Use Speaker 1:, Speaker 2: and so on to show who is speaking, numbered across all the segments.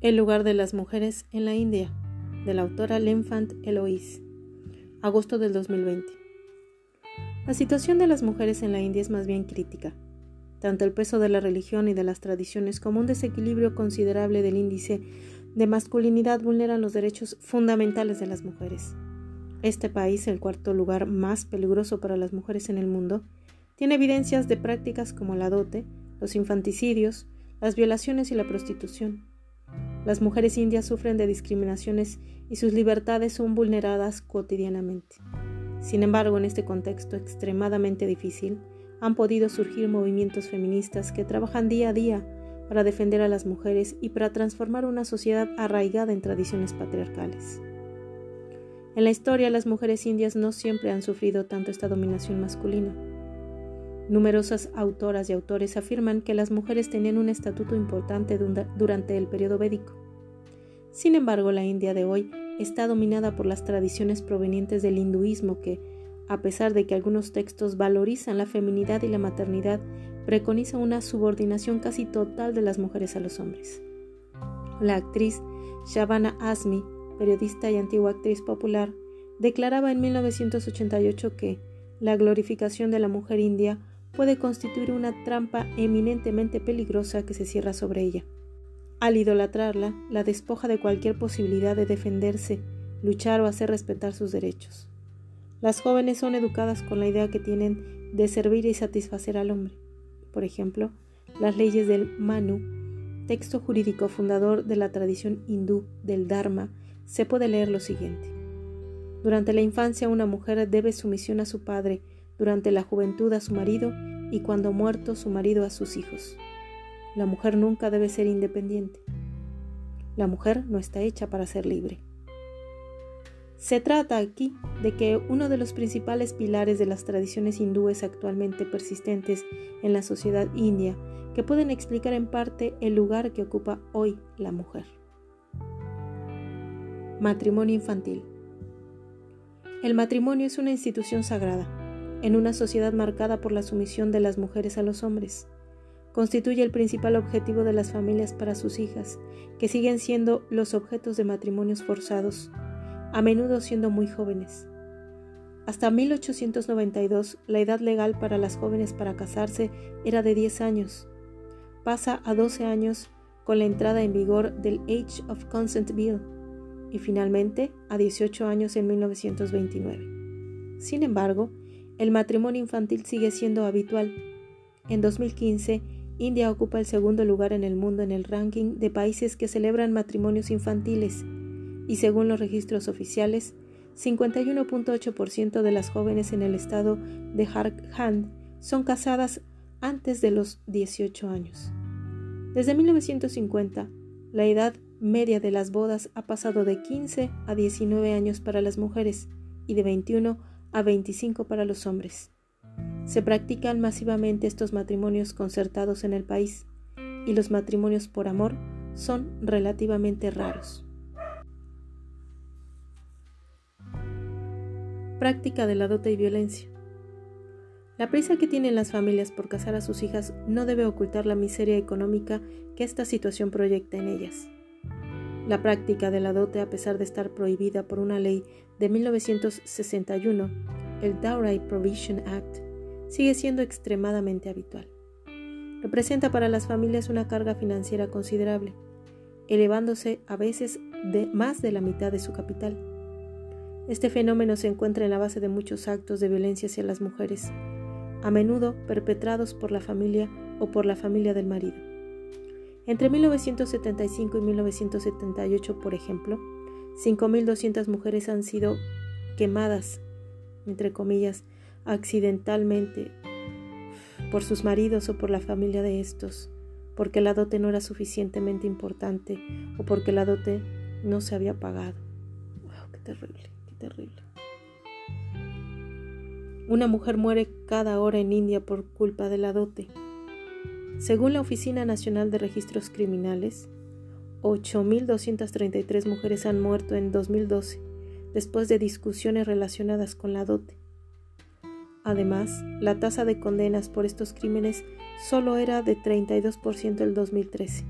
Speaker 1: El lugar de las mujeres en la India, de la autora L'Enfant Eloise, agosto del 2020. La situación de las mujeres en la India es más bien crítica. Tanto el peso de la religión y de las tradiciones como un desequilibrio considerable del índice de masculinidad vulneran los derechos fundamentales de las mujeres. Este país, el cuarto lugar más peligroso para las mujeres en el mundo, tiene evidencias de prácticas como la dote, los infanticidios, las violaciones y la prostitución. Las mujeres indias sufren de discriminaciones y sus libertades son vulneradas cotidianamente. Sin embargo, en este contexto extremadamente difícil, han podido surgir movimientos feministas que trabajan día a día para defender a las mujeres y para transformar una sociedad arraigada en tradiciones patriarcales. En la historia, las mujeres indias no siempre han sufrido tanto esta dominación masculina. Numerosas autoras y autores afirman que las mujeres tenían un estatuto importante durante el periodo védico. Sin embargo, la India de hoy está dominada por las tradiciones provenientes del hinduismo que, a pesar de que algunos textos valorizan la feminidad y la maternidad, preconiza una subordinación casi total de las mujeres a los hombres. La actriz Shabana Asmi, periodista y antigua actriz popular, declaraba en 1988 que la glorificación de la mujer india puede constituir una trampa eminentemente peligrosa que se cierra sobre ella. Al idolatrarla, la despoja de cualquier posibilidad de defenderse, luchar o hacer respetar sus derechos. Las jóvenes son educadas con la idea que tienen de servir y satisfacer al hombre. Por ejemplo, las leyes del Manu, texto jurídico fundador de la tradición hindú del Dharma, se puede leer lo siguiente. Durante la infancia una mujer debe sumisión a su padre, durante la juventud a su marido y cuando muerto su marido a sus hijos. La mujer nunca debe ser independiente. La mujer no está hecha para ser libre. Se trata aquí de que uno de los principales pilares de las tradiciones hindúes actualmente persistentes en la sociedad india, que pueden explicar en parte el lugar que ocupa hoy la mujer. Matrimonio infantil. El matrimonio es una institución sagrada en una sociedad marcada por la sumisión de las mujeres a los hombres. Constituye el principal objetivo de las familias para sus hijas, que siguen siendo los objetos de matrimonios forzados, a menudo siendo muy jóvenes. Hasta 1892, la edad legal para las jóvenes para casarse era de 10 años. Pasa a 12 años con la entrada en vigor del Age of Consent Bill y finalmente a 18 años en 1929. Sin embargo, el matrimonio infantil sigue siendo habitual. En 2015, India ocupa el segundo lugar en el mundo en el ranking de países que celebran matrimonios infantiles y según los registros oficiales, 51.8% de las jóvenes en el estado de Jharkhand son casadas antes de los 18 años. Desde 1950, la edad media de las bodas ha pasado de 15 a 19 años para las mujeres y de 21 a 25 para los hombres. Se practican masivamente estos matrimonios concertados en el país y los matrimonios por amor son relativamente raros. Práctica de la dote y violencia. La prisa que tienen las familias por casar a sus hijas no debe ocultar la miseria económica que esta situación proyecta en ellas. La práctica de la dote, a pesar de estar prohibida por una ley de 1961, el Dowry Provision Act, sigue siendo extremadamente habitual. Representa para las familias una carga financiera considerable, elevándose a veces de más de la mitad de su capital. Este fenómeno se encuentra en la base de muchos actos de violencia hacia las mujeres, a menudo perpetrados por la familia o por la familia del marido. Entre 1975 y 1978, por ejemplo, 5.200 mujeres han sido quemadas, entre comillas, accidentalmente por sus maridos o por la familia de estos, porque la dote no era suficientemente importante o porque la dote no se había pagado. ¡Wow! ¡Qué terrible! ¡Qué terrible! Una mujer muere cada hora en India por culpa de la dote. Según la Oficina Nacional de Registros Criminales, 8.233 mujeres han muerto en 2012 después de discusiones relacionadas con la dote. Además, la tasa de condenas por estos crímenes solo era de 32% en 2013.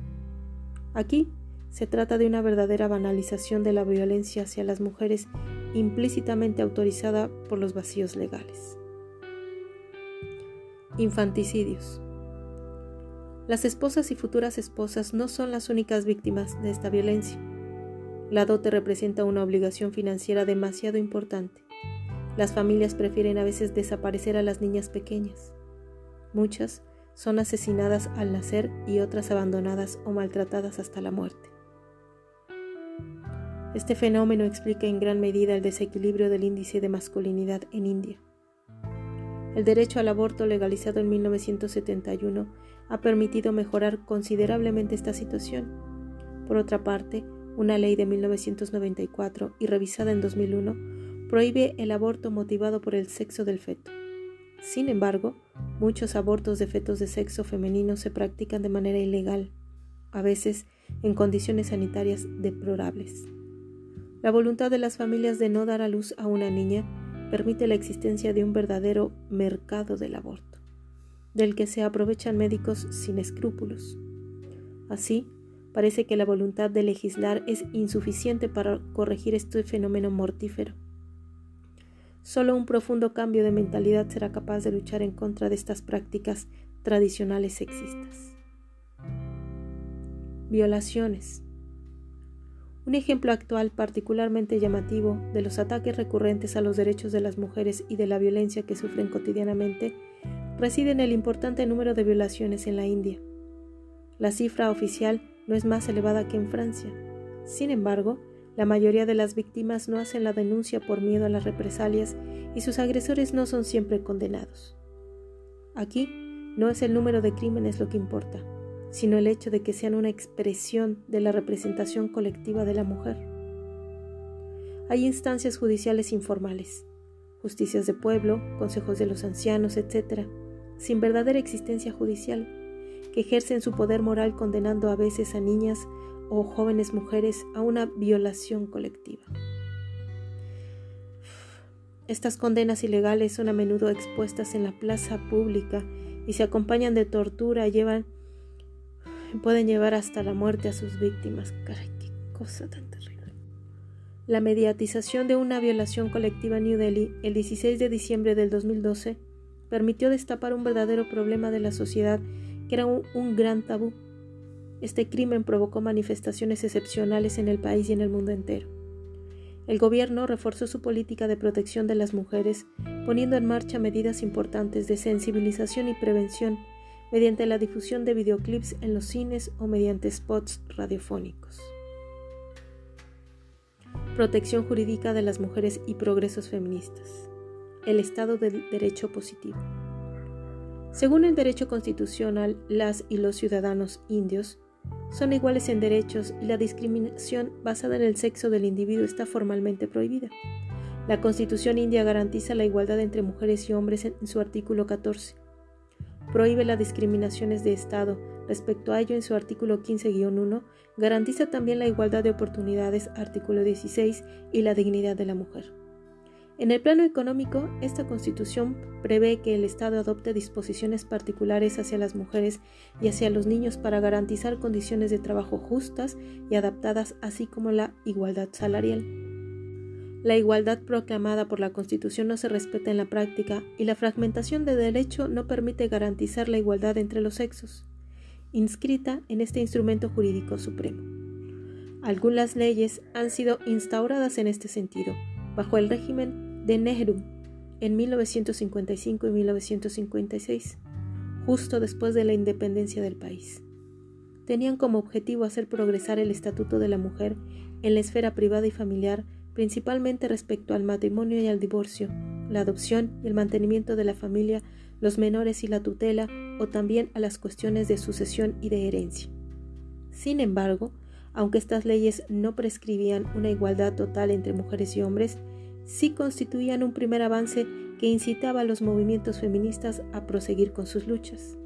Speaker 1: Aquí se trata de una verdadera banalización de la violencia hacia las mujeres implícitamente autorizada por los vacíos legales. Infanticidios. Las esposas y futuras esposas no son las únicas víctimas de esta violencia. La dote representa una obligación financiera demasiado importante. Las familias prefieren a veces desaparecer a las niñas pequeñas. Muchas son asesinadas al nacer y otras abandonadas o maltratadas hasta la muerte. Este fenómeno explica en gran medida el desequilibrio del índice de masculinidad en India. El derecho al aborto legalizado en 1971 ha permitido mejorar considerablemente esta situación. Por otra parte, una ley de 1994 y revisada en 2001 prohíbe el aborto motivado por el sexo del feto. Sin embargo, muchos abortos de fetos de sexo femenino se practican de manera ilegal, a veces en condiciones sanitarias deplorables. La voluntad de las familias de no dar a luz a una niña permite la existencia de un verdadero mercado del aborto, del que se aprovechan médicos sin escrúpulos. Así, parece que la voluntad de legislar es insuficiente para corregir este fenómeno mortífero. Solo un profundo cambio de mentalidad será capaz de luchar en contra de estas prácticas tradicionales sexistas. Violaciones. Un ejemplo actual particularmente llamativo de los ataques recurrentes a los derechos de las mujeres y de la violencia que sufren cotidianamente reside en el importante número de violaciones en la India. La cifra oficial no es más elevada que en Francia. Sin embargo, la mayoría de las víctimas no hacen la denuncia por miedo a las represalias y sus agresores no son siempre condenados. Aquí no es el número de crímenes lo que importa, sino el hecho de que sean una expresión de la representación colectiva de la mujer. Hay instancias judiciales informales, justicias de pueblo, consejos de los ancianos, etc., sin verdadera existencia judicial, que ejercen su poder moral condenando a veces a niñas o jóvenes mujeres a una violación colectiva. Estas condenas ilegales son a menudo expuestas en la plaza pública y se acompañan de tortura, llevan pueden llevar hasta la muerte a sus víctimas. Caray, qué cosa tan terrible. La mediatización de una violación colectiva en New Delhi el 16 de diciembre del 2012 permitió destapar un verdadero problema de la sociedad que era un, gran tabú. Este crimen provocó manifestaciones excepcionales en el país y en el mundo entero. El gobierno reforzó su política de protección de las mujeres, poniendo en marcha medidas importantes de sensibilización y prevención mediante la difusión de videoclips en los cines o mediante spots radiofónicos. Protección jurídica de las mujeres y progresos feministas. El Estado del Derecho Positivo. Según el derecho constitucional, las y los ciudadanos indios son iguales en derechos y la discriminación basada en el sexo del individuo está formalmente prohibida. La Constitución india garantiza la igualdad entre mujeres y hombres en su artículo 14 prohíbe las discriminaciones de Estado. Respecto a ello, en su artículo 15-1, garantiza también la igualdad de oportunidades, artículo 16, y la dignidad de la mujer. En el plano económico, esta constitución prevé que el Estado adopte disposiciones particulares hacia las mujeres y hacia los niños para garantizar condiciones de trabajo justas y adaptadas, así como la igualdad salarial. La igualdad proclamada por la Constitución no se respeta en la práctica y la fragmentación de derecho no permite garantizar la igualdad entre los sexos, inscrita en este instrumento jurídico supremo. Algunas leyes han sido instauradas en este sentido, bajo el régimen de Nehru en 1955 y 1956, justo después de la independencia del país. Tenían como objetivo hacer progresar el estatuto de la mujer en la esfera privada y familiar principalmente respecto al matrimonio y al divorcio, la adopción y el mantenimiento de la familia, los menores y la tutela, o también a las cuestiones de sucesión y de herencia. Sin embargo, aunque estas leyes no prescribían una igualdad total entre mujeres y hombres, sí constituían un primer avance que incitaba a los movimientos feministas a proseguir con sus luchas.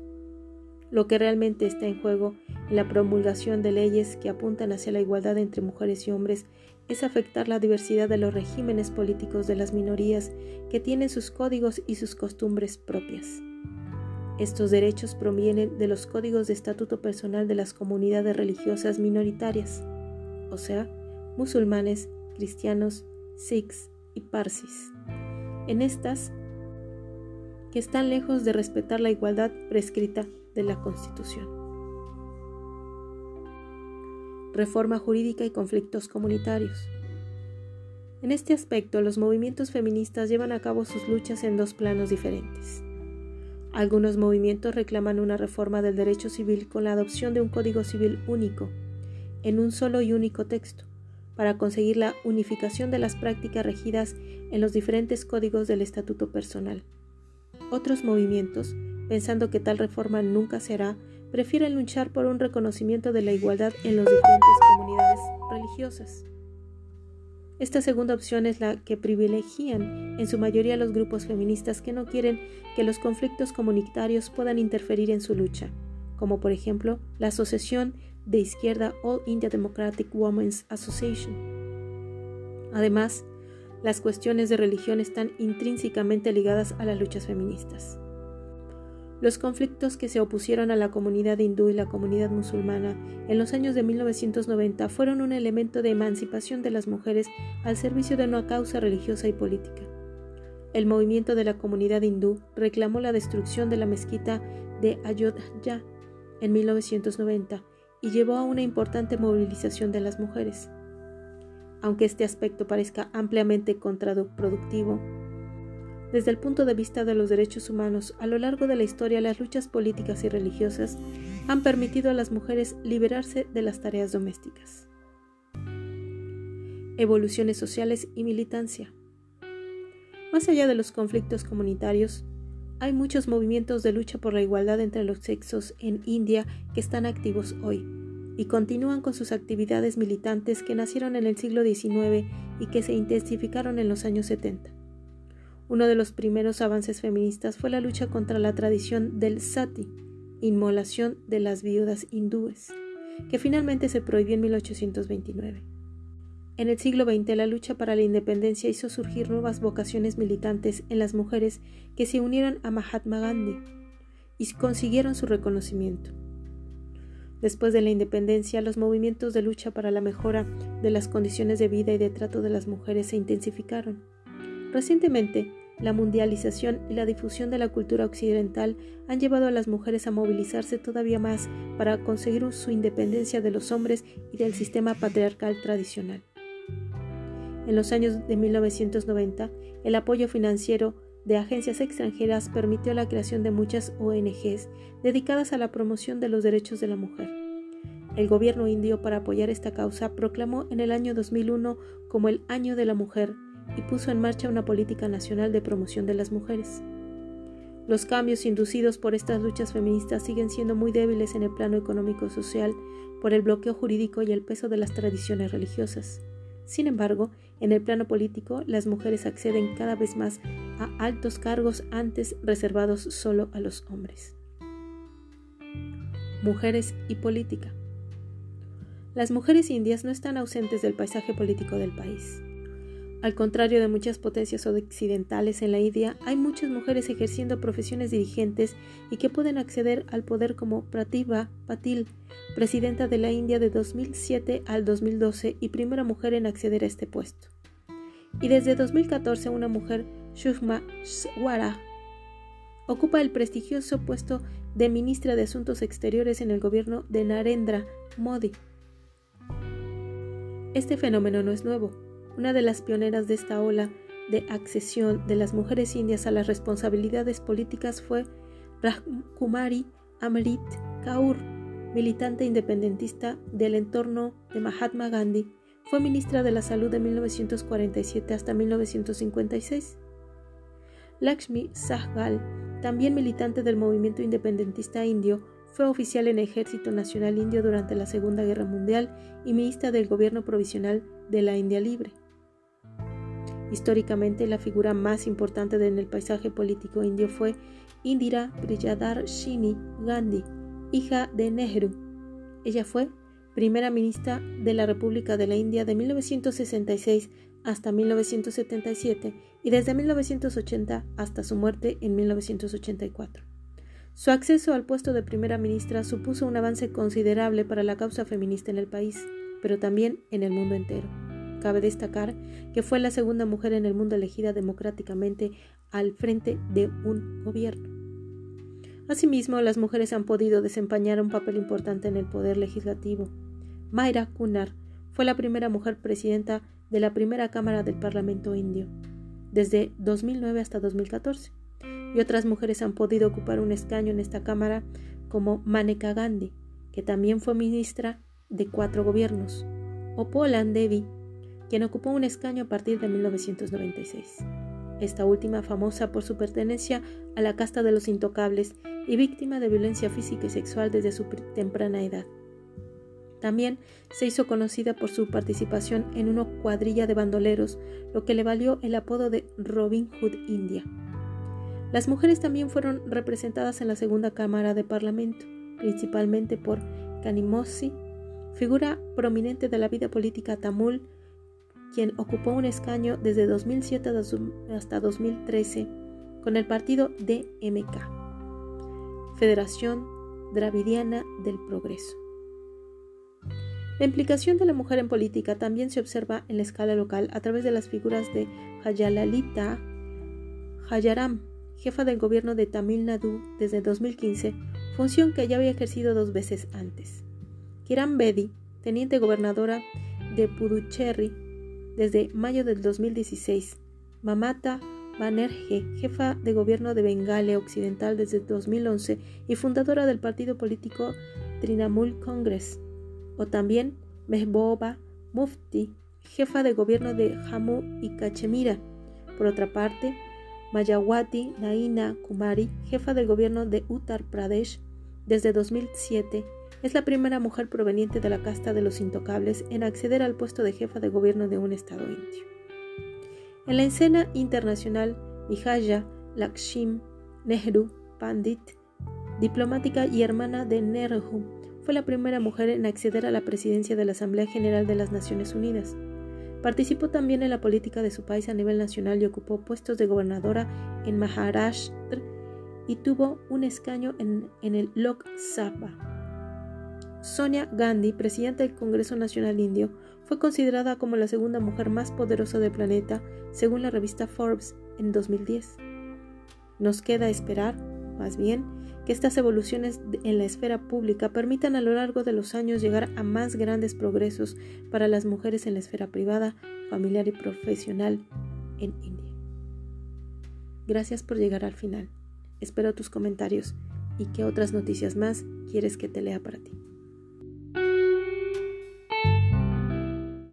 Speaker 1: Lo que realmente está en juego en la promulgación de leyes que apuntan hacia la igualdad entre mujeres y hombres es afectar la diversidad de los regímenes políticos de las minorías que tienen sus códigos y sus costumbres propias. Estos derechos provienen de los códigos de estatuto personal de las comunidades religiosas minoritarias. o sea, musulmanes, cristianos, sikhs y parsis. En estas, que están lejos de respetar la igualdad prescrita de la Constitución. Reforma jurídica y conflictos comunitarios. En este aspecto, los movimientos feministas llevan a cabo sus luchas en dos planos diferentes. Algunos movimientos reclaman una reforma del derecho civil con la adopción de un código civil único, en un solo y único texto, para conseguir la unificación de las prácticas regidas en los diferentes códigos del estatuto personal. Otros movimientos, pensando que tal reforma nunca se hará, prefieren luchar por un reconocimiento de la igualdad en las diferentes comunidades religiosas. Esta segunda opción es la que privilegian en su mayoría los grupos feministas que no quieren que los conflictos comunitarios puedan interferir en su lucha, como por ejemplo la Asociación de Izquierda All India Democratic Women's Association. Además, las cuestiones de religión están intrínsecamente ligadas a las luchas feministas. Los conflictos que se opusieron a la comunidad hindú y la comunidad musulmana en los años de 1990 fueron un elemento de emancipación de las mujeres al servicio de una causa religiosa y política. El movimiento de la comunidad hindú reclamó la destrucción de la mezquita de Ayodhya en 1990 y llevó a una importante movilización de las mujeres. Aunque este aspecto parezca ampliamente contraproductivo, desde el punto de vista de los derechos humanos, a lo largo de la historia las luchas políticas y religiosas han permitido a las mujeres liberarse de las tareas domésticas. Evoluciones sociales y militancia. Más allá de los conflictos comunitarios, hay muchos movimientos de lucha por la igualdad entre los sexos en India que están activos hoy y continúan con sus actividades militantes que nacieron en el siglo XIX y que se intensificaron en los años 70. Uno de los primeros avances feministas fue la lucha contra la tradición del sati, inmolación de las viudas hindúes, que finalmente se prohibió en 1829. En el siglo XX la lucha para la independencia hizo surgir nuevas vocaciones militantes en las mujeres que se unieron a Mahatma Gandhi y consiguieron su reconocimiento. Después de la independencia, los movimientos de lucha para la mejora de las condiciones de vida y de trato de las mujeres se intensificaron. Recientemente, la mundialización y la difusión de la cultura occidental han llevado a las mujeres a movilizarse todavía más para conseguir su independencia de los hombres y del sistema patriarcal tradicional. En los años de 1990, el apoyo financiero de agencias extranjeras permitió la creación de muchas ONGs dedicadas a la promoción de los derechos de la mujer. El gobierno indio, para apoyar esta causa, proclamó en el año 2001 como el Año de la Mujer y puso en marcha una política nacional de promoción de las mujeres. Los cambios inducidos por estas luchas feministas siguen siendo muy débiles en el plano económico-social por el bloqueo jurídico y el peso de las tradiciones religiosas. Sin embargo, en el plano político, las mujeres acceden cada vez más a altos cargos antes reservados solo a los hombres. Mujeres y política. Las mujeres indias no están ausentes del paisaje político del país. Al contrario de muchas potencias occidentales en la India, hay muchas mujeres ejerciendo profesiones dirigentes y que pueden acceder al poder como Pratibha Patil, presidenta de la India de 2007 al 2012 y primera mujer en acceder a este puesto. Y desde 2014 una mujer, Sushma Swara, ocupa el prestigioso puesto de ministra de Asuntos Exteriores en el gobierno de Narendra Modi. Este fenómeno no es nuevo. Una de las pioneras de esta ola de accesión de las mujeres indias a las responsabilidades políticas fue Rajkumari Amrit Kaur, militante independentista del entorno de Mahatma Gandhi. Fue ministra de la Salud de 1947 hasta 1956. Lakshmi Sahgal, también militante del movimiento independentista indio, fue oficial en el Ejército Nacional Indio durante la Segunda Guerra Mundial y ministra del Gobierno Provisional de la India Libre. Históricamente, la figura más importante en el paisaje político indio fue Indira Shini Gandhi, hija de Nehru. Ella fue primera ministra de la República de la India de 1966 hasta 1977 y desde 1980 hasta su muerte en 1984. Su acceso al puesto de primera ministra supuso un avance considerable para la causa feminista en el país pero también en el mundo entero. Cabe destacar que fue la segunda mujer en el mundo elegida democráticamente al frente de un gobierno. Asimismo, las mujeres han podido desempeñar un papel importante en el poder legislativo. Mayra Kunar fue la primera mujer presidenta de la primera Cámara del Parlamento indio, desde 2009 hasta 2014, y otras mujeres han podido ocupar un escaño en esta Cámara como Maneka Gandhi, que también fue ministra de cuatro gobiernos, o Polan Devi, quien ocupó un escaño a partir de 1996. Esta última famosa por su pertenencia a la casta de los intocables y víctima de violencia física y sexual desde su temprana edad. También se hizo conocida por su participación en una cuadrilla de bandoleros, lo que le valió el apodo de Robin Hood India. Las mujeres también fueron representadas en la segunda Cámara de Parlamento, principalmente por Kanimosi, figura prominente de la vida política tamul quien ocupó un escaño desde 2007 hasta 2013 con el partido DMK, Federación Dravidiana del Progreso. La implicación de la mujer en política también se observa en la escala local a través de las figuras de Hayalalita Hayaram, jefa del gobierno de Tamil Nadu desde 2015, función que ya había ejercido dos veces antes. Kiran Bedi, teniente gobernadora de Puducherry desde mayo del 2016. Mamata Banerjee, jefa de gobierno de Bengale Occidental desde 2011 y fundadora del partido político Trinamul Congress. O también Mehbooba Mufti, jefa de gobierno de Jammu y Cachemira. Por otra parte, Mayawati Naina Kumari, jefa del gobierno de Uttar Pradesh desde 2007 es la primera mujer proveniente de la casta de los intocables en acceder al puesto de jefa de gobierno de un estado indio. En la escena internacional, Vijaya Lakshmi Nehru Pandit, diplomática y hermana de Nehru, fue la primera mujer en acceder a la presidencia de la Asamblea General de las Naciones Unidas. Participó también en la política de su país a nivel nacional y ocupó puestos de gobernadora en Maharashtra y tuvo un escaño en, en el Lok Sabha. Sonia Gandhi, presidenta del Congreso Nacional Indio, fue considerada como la segunda mujer más poderosa del planeta, según la revista Forbes en 2010. Nos queda esperar, más bien, que estas evoluciones en la esfera pública permitan a lo largo de los años llegar a más grandes progresos para las mujeres en la esfera privada, familiar y profesional en India. Gracias por llegar al final. Espero tus comentarios y qué otras noticias más quieres que te lea para ti.